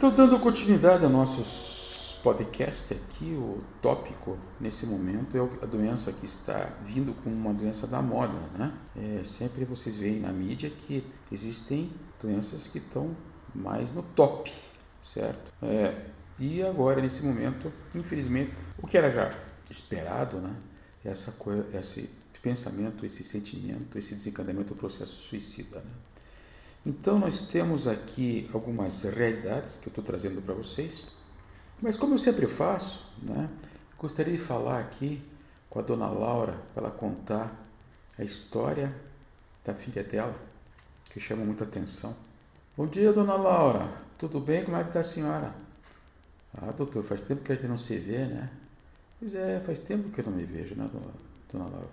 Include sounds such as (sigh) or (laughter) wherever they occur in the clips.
Então, dando continuidade aos nossos podcasts aqui, o tópico nesse momento é a doença que está vindo como uma doença da moda, né? É, sempre vocês veem na mídia que existem doenças que estão mais no top, certo? É, e agora, nesse momento, infelizmente, o que era já esperado, né? Essa coisa, esse pensamento, esse sentimento, esse desencadeamento do processo suicida, né? Então, nós temos aqui algumas realidades que eu estou trazendo para vocês, mas como eu sempre faço, né, gostaria de falar aqui com a dona Laura para ela contar a história da filha dela, que chama muita atenção. Bom dia, dona Laura. Tudo bem? Como é que está a senhora? Ah, doutor, faz tempo que a gente não se vê, né? Pois é, faz tempo que eu não me vejo, né, dona, Laura?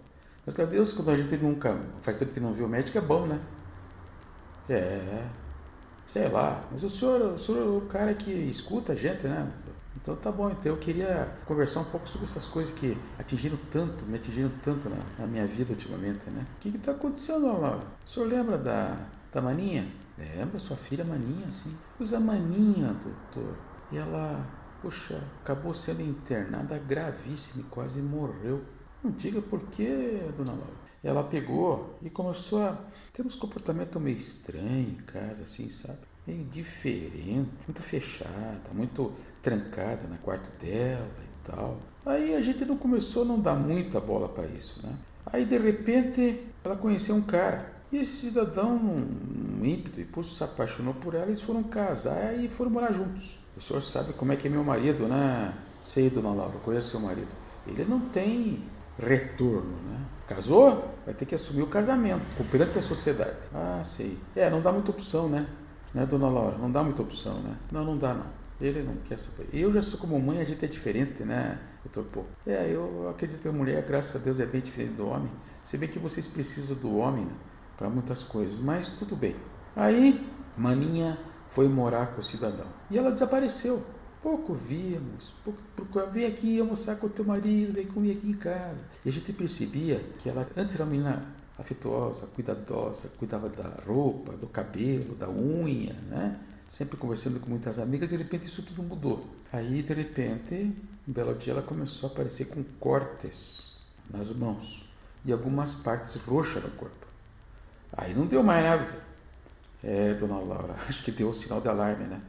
Mas, cadê Deus, quando a gente nunca faz tempo que não viu o médico, é bom, né? É, sei lá. Mas o senhor, o senhor é o cara que escuta a gente, né? Então tá bom, então eu queria conversar um pouco sobre essas coisas que atingiram tanto, me atingiram tanto na, na minha vida ultimamente, né? O que está acontecendo, Laura? O senhor lembra da, da Maninha? Lembra, sua filha Maninha, sim. Pois a Maninha, doutor. E ela, poxa, acabou sendo internada gravíssima e quase morreu. Não diga por quê, dona Laura. Ela pegou e começou a ter uns comportamentos meio estranhos em casa, assim, sabe? Meio diferente, muito fechada, muito trancada no quarto dela e tal. Aí a gente não começou a não dar muita bola para isso, né? Aí de repente ela conheceu um cara. E esse cidadão, um ímpeto e pulso, se apaixonou por ela, eles foram casar e foram morar juntos. O senhor sabe como é que é meu marido, né? Sei, dona Laura, conheço seu marido. Ele não tem retorno, né? Casou? Vai ter que assumir o casamento, perante a sociedade. Ah, sei. É, não dá muita opção, né? Né, dona Laura? Não dá muita opção, né? Não, não dá, não. Ele não quer saber. Eu já sou como mãe, a gente é diferente, né, doutor Pô? É, eu acredito que a mulher, graças a Deus, é bem diferente do homem. Se bem que vocês precisam do homem né, para muitas coisas, mas tudo bem. Aí, Maninha foi morar com o cidadão. E ela desapareceu. Pouco víamos, pouco, vem aqui almoçar com o teu marido, vem comer aqui em casa. E a gente percebia que ela antes era uma menina afetuosa, cuidadosa, cuidava da roupa, do cabelo, da unha, né? Sempre conversando com muitas amigas, de repente isso tudo mudou. Aí, de repente, um belo dia ela começou a aparecer com cortes nas mãos e algumas partes roxas no corpo. Aí não deu mais nada. É, dona Laura, (laughs) acho que deu o sinal de alarme, né?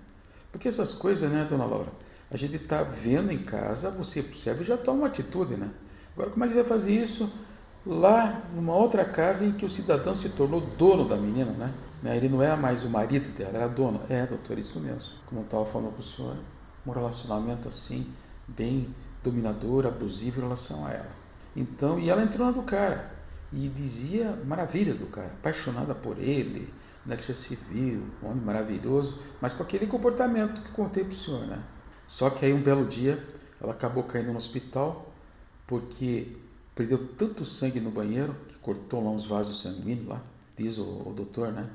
Porque essas coisas, né, dona Laura? A gente está vendo em casa, você observa e já toma uma atitude, né? Agora, como é que vai fazer isso lá numa outra casa em que o cidadão se tornou dono da menina, né? né? Ele não era mais o marido dela, era dono. É, doutor, isso mesmo. Como eu estava falando para o senhor, um relacionamento assim, bem dominador, abusivo em relação a ela. Então, e ela entrou na do cara e dizia maravilhas do cara, apaixonada por ele, na Igreja Civil, um homem maravilhoso, mas com aquele comportamento que contei para o senhor, né? Só que aí um belo dia ela acabou caindo no hospital porque perdeu tanto sangue no banheiro que cortou lá uns vasos sanguíneos lá, diz o, o doutor, né?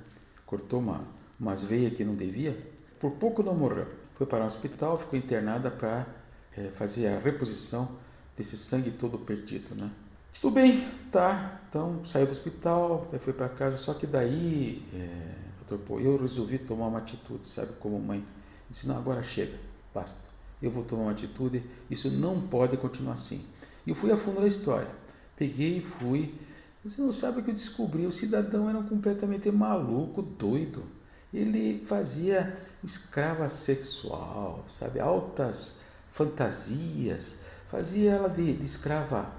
Cortou uma, umas veias que não devia. Por pouco não morreu. Foi para o hospital, ficou internada para é, fazer a reposição desse sangue todo perdido, né? Tudo bem, tá. Então saiu do hospital, foi para casa, só que daí, é, doutor, eu resolvi tomar uma atitude, sabe, como mãe. Disse, não, agora chega, basta. Eu vou tomar uma atitude, isso não pode continuar assim. E eu fui a fundo da história. Peguei e fui. Você não sabe o que eu descobri, o cidadão era completamente maluco, doido. Ele fazia escrava sexual, sabe, altas fantasias, fazia ela de, de escrava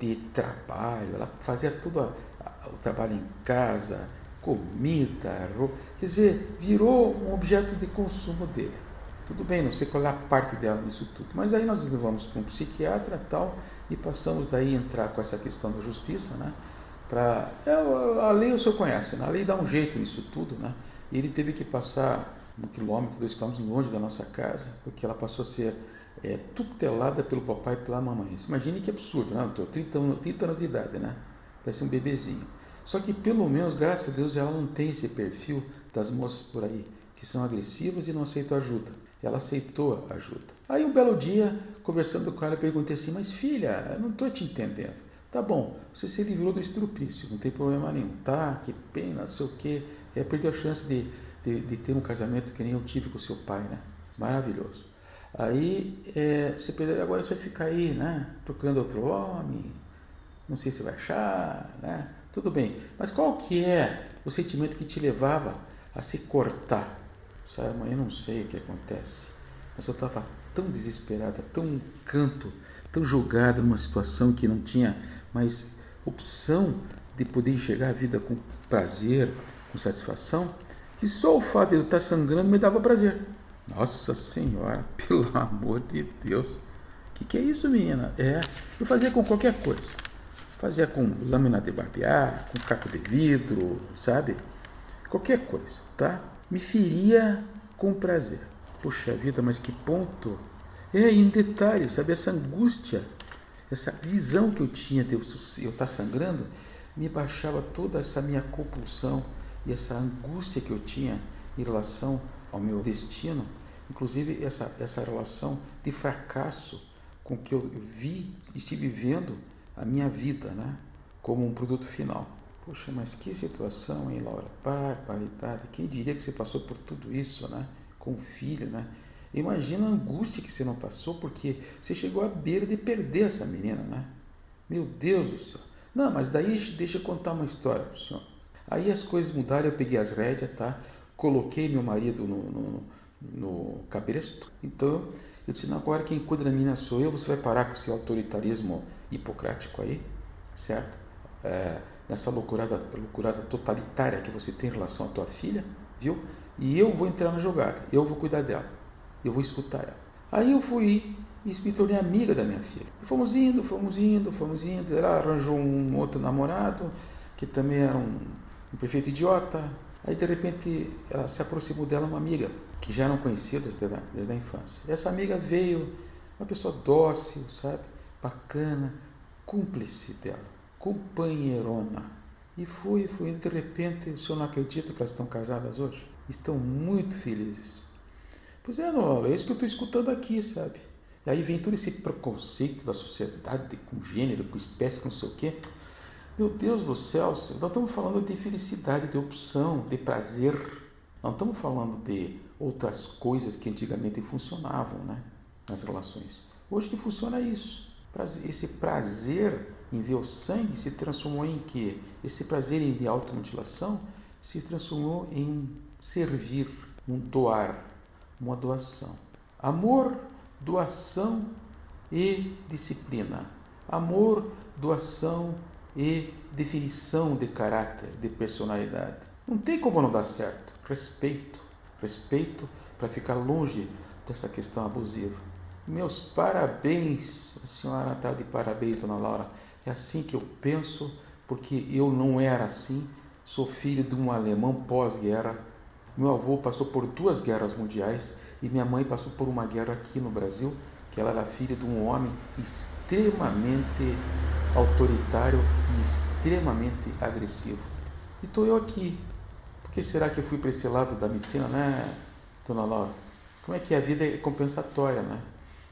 de trabalho, ela fazia tudo a, a, o trabalho em casa, comida, roupa, quer dizer, virou um objeto de consumo dele. Tudo bem, não sei qual é a parte dela nisso tudo, mas aí nós levamos para um psiquiatra tal e passamos daí a entrar com essa questão da justiça, né? Para é, a lei o senhor conhece, né? a lei dá um jeito nisso tudo, né? E ele teve que passar um quilômetro, dois quilômetros longe da nossa casa, porque ela passou a ser é, tutelada pelo papai e pela mamãe. Imagine que absurdo, né, doutor? 30, 30 anos de idade, né? Parece um bebezinho. Só que pelo menos, graças a Deus, ela não tem esse perfil das moças por aí, que são agressivas e não aceitam ajuda. Ela aceitou a ajuda. Aí um belo dia, conversando com ela, eu perguntei assim, mas filha, eu não estou te entendendo. Tá bom, você se livrou do estrupício, não tem problema nenhum. Tá, que pena, não sei o quê. É, perdeu a chance de, de, de ter um casamento que nem eu tive com seu pai, né? maravilhoso. Aí é, você pensa, agora você vai ficar aí, né? Procurando outro homem, não sei se vai achar, né? Tudo bem. Mas qual que é o sentimento que te levava a se cortar? Sabe, amanhã não sei o que acontece. Mas eu estava tão desesperada, tão canto, tão jogada numa situação que não tinha mais opção de poder enxergar a vida com prazer, com satisfação, que só o fato de eu estar sangrando me dava prazer. Nossa Senhora, (laughs) pelo amor de Deus. O que, que é isso, menina? É, eu fazia com qualquer coisa. Fazia com lâmina de barbear, com caco de vidro, sabe? Qualquer coisa, tá? Me feria com prazer. Puxa vida, mas que ponto! É, em detalhe, sabe? Essa angústia, essa visão que eu tinha de eu estar tá sangrando, me baixava toda essa minha compulsão e essa angústia que eu tinha em relação ao meu destino, inclusive essa, essa relação de fracasso com que eu vi, estive vendo a minha vida, né? Como um produto final. Poxa, mas que situação, hein, Laura? Barbaridade. Quem diria que você passou por tudo isso, né? Com o filho, né? Imagina a angústia que você não passou, porque você chegou à beira de perder essa menina, né? Meu Deus do céu. Não, mas daí deixa eu contar uma história para o senhor. Aí as coisas mudaram, eu peguei as rédeas, tá? Coloquei meu marido no, no, no cabresto. Então eu disse, agora quem cuida da menina sou eu, você vai parar com esse autoritarismo hipocrático aí, certo? É, nessa loucurada, loucurada totalitária que você tem em relação à tua filha, viu? E eu vou entrar na jogada, eu vou cuidar dela, eu vou escutar ela. Aí eu fui e me tornei amiga da minha filha. E fomos indo, fomos indo, fomos indo. Ela arranjou um outro namorado, que também era um, um prefeito idiota. Aí de repente ela se aproximou dela uma amiga, que já eram conhecidas desde a, desde a infância. Essa amiga veio, uma pessoa dócil, sabe? Bacana, cúmplice dela, companheirona. E fui, fui, de repente, o senhor não acredita que elas estão casadas hoje? Estão muito felizes. Pois é, não, é isso que eu estou escutando aqui, sabe? E aí vem todo esse preconceito da sociedade com gênero, com espécie, com não sei o quê. Meu Deus do céu, nós estamos falando de felicidade, de opção, de prazer. Não estamos falando de outras coisas que antigamente funcionavam né, nas relações. Hoje que funciona isso. Esse prazer em ver o sangue se transformou em quê? Esse prazer em automutilação se transformou em servir, um doar, uma doação. Amor doação e disciplina. Amor, doação e definição de caráter, de personalidade. Não tem como não dar certo. Respeito, respeito para ficar longe dessa questão abusiva. Meus parabéns, a senhora está de parabéns, dona Laura. É assim que eu penso, porque eu não era assim. Sou filho de um alemão pós-guerra. Meu avô passou por duas guerras mundiais e minha mãe passou por uma guerra aqui no Brasil, que ela era filha de um homem extremamente autoritário e extremamente agressivo. E estou eu aqui. Por que será que eu fui para esse lado da medicina, né, dona Laura? Como é que a vida é compensatória, né?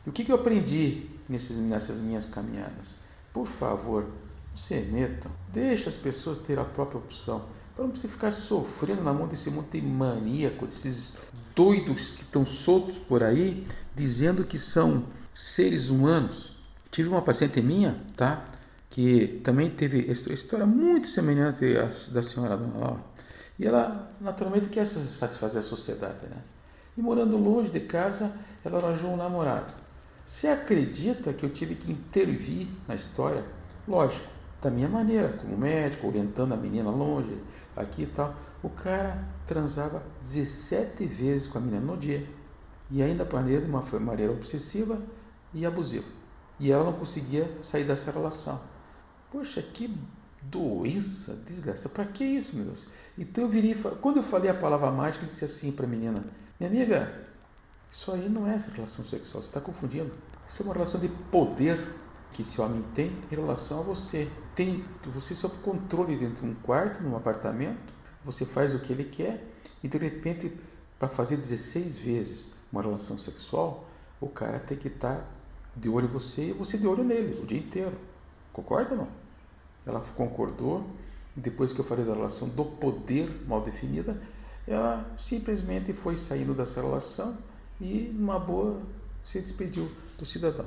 E o que, que eu aprendi nesses, nessas minhas caminhadas? Por favor, se metam, deixe as pessoas ter a própria opção. Para não precisar ficar sofrendo na mão desse monte de maníaco, desses doidos que estão soltos por aí, dizendo que são seres humanos. Tive uma paciente minha, tá? Que também teve essa história muito semelhante à da senhora Dona Laura. E ela, naturalmente, quer satisfazer a sociedade, né? E morando longe de casa, ela arranjou um namorado. Você acredita que eu tive que intervir na história? Lógico, da minha maneira, como médico, orientando a menina longe, aqui e tal. O cara transava 17 vezes com a menina no dia. E ainda maneira de uma maneira obsessiva e abusiva. E ela não conseguia sair dessa relação. Poxa, que doença, desgraça. Para que isso, meu Deus? Então eu virei, quando eu falei a palavra mágica, eu disse assim para a menina: Minha amiga, isso aí não é relação sexual, você está confundindo. Isso é uma relação de poder que esse homem tem em relação a você. Tem você sob controle dentro de um quarto, num apartamento, você faz o que ele quer e de repente, para fazer 16 vezes uma relação sexual, o cara tem que estar tá de olho em você e você de olho nele o dia inteiro. Concorda ou não? Ela concordou depois que eu falei da relação do poder mal definida, ela simplesmente foi saindo dessa relação e, numa boa, se despediu do cidadão.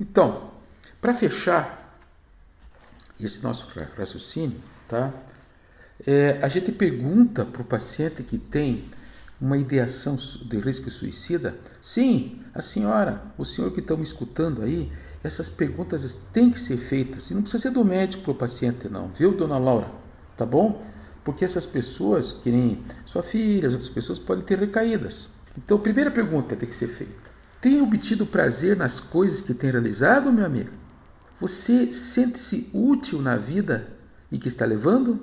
Então, para fechar esse nosso raciocínio, tá? É, a gente pergunta para o paciente que tem uma ideação de risco suicida? Sim, a senhora, o senhor que estão me escutando aí, essas perguntas têm que ser feitas. E não precisa ser do médico para o paciente, não, viu, dona Laura? Tá bom? Porque essas pessoas, que nem sua filha, as outras pessoas, podem ter recaídas. Então, a primeira pergunta tem que ser feita: Tem obtido prazer nas coisas que tem realizado, meu amigo? Você sente-se útil na vida e que está levando?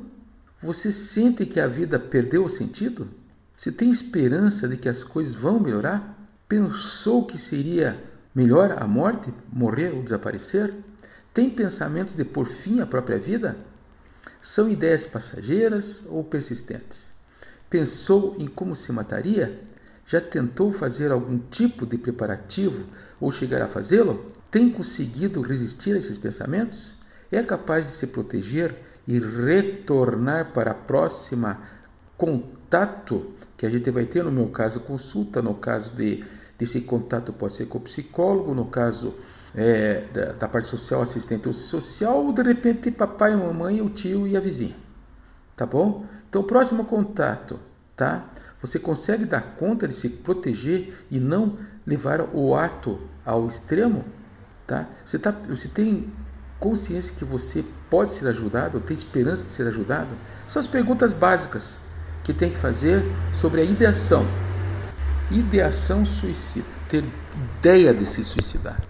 Você sente que a vida perdeu o sentido? Você tem esperança de que as coisas vão melhorar? Pensou que seria melhor a morte, morrer ou desaparecer? Tem pensamentos de pôr fim à própria vida? São ideias passageiras ou persistentes? Pensou em como se mataria? Já tentou fazer algum tipo de preparativo ou chegar a fazê-lo? Tem conseguido resistir a esses pensamentos? É capaz de se proteger e retornar para a próxima contato que a gente vai ter, no meu caso, consulta, no caso de desse contato pode ser com o psicólogo, no caso é, da, da, parte social, assistente social, ou de repente papai, mamãe, o tio e a vizinha. Tá bom? Então, próximo contato, tá? Você consegue dar conta de se proteger e não levar o ato ao extremo, tá? Você, tá, você tem consciência que você pode ser ajudado, tem esperança de ser ajudado? São as perguntas básicas que tem que fazer sobre a ideação. Ideação suicida, ter ideia de se suicidar.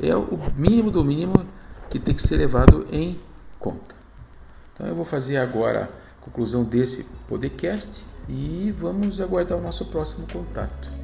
É o mínimo do mínimo que tem que ser levado em conta. Então eu vou fazer agora a conclusão desse podcast e vamos aguardar o nosso próximo contato.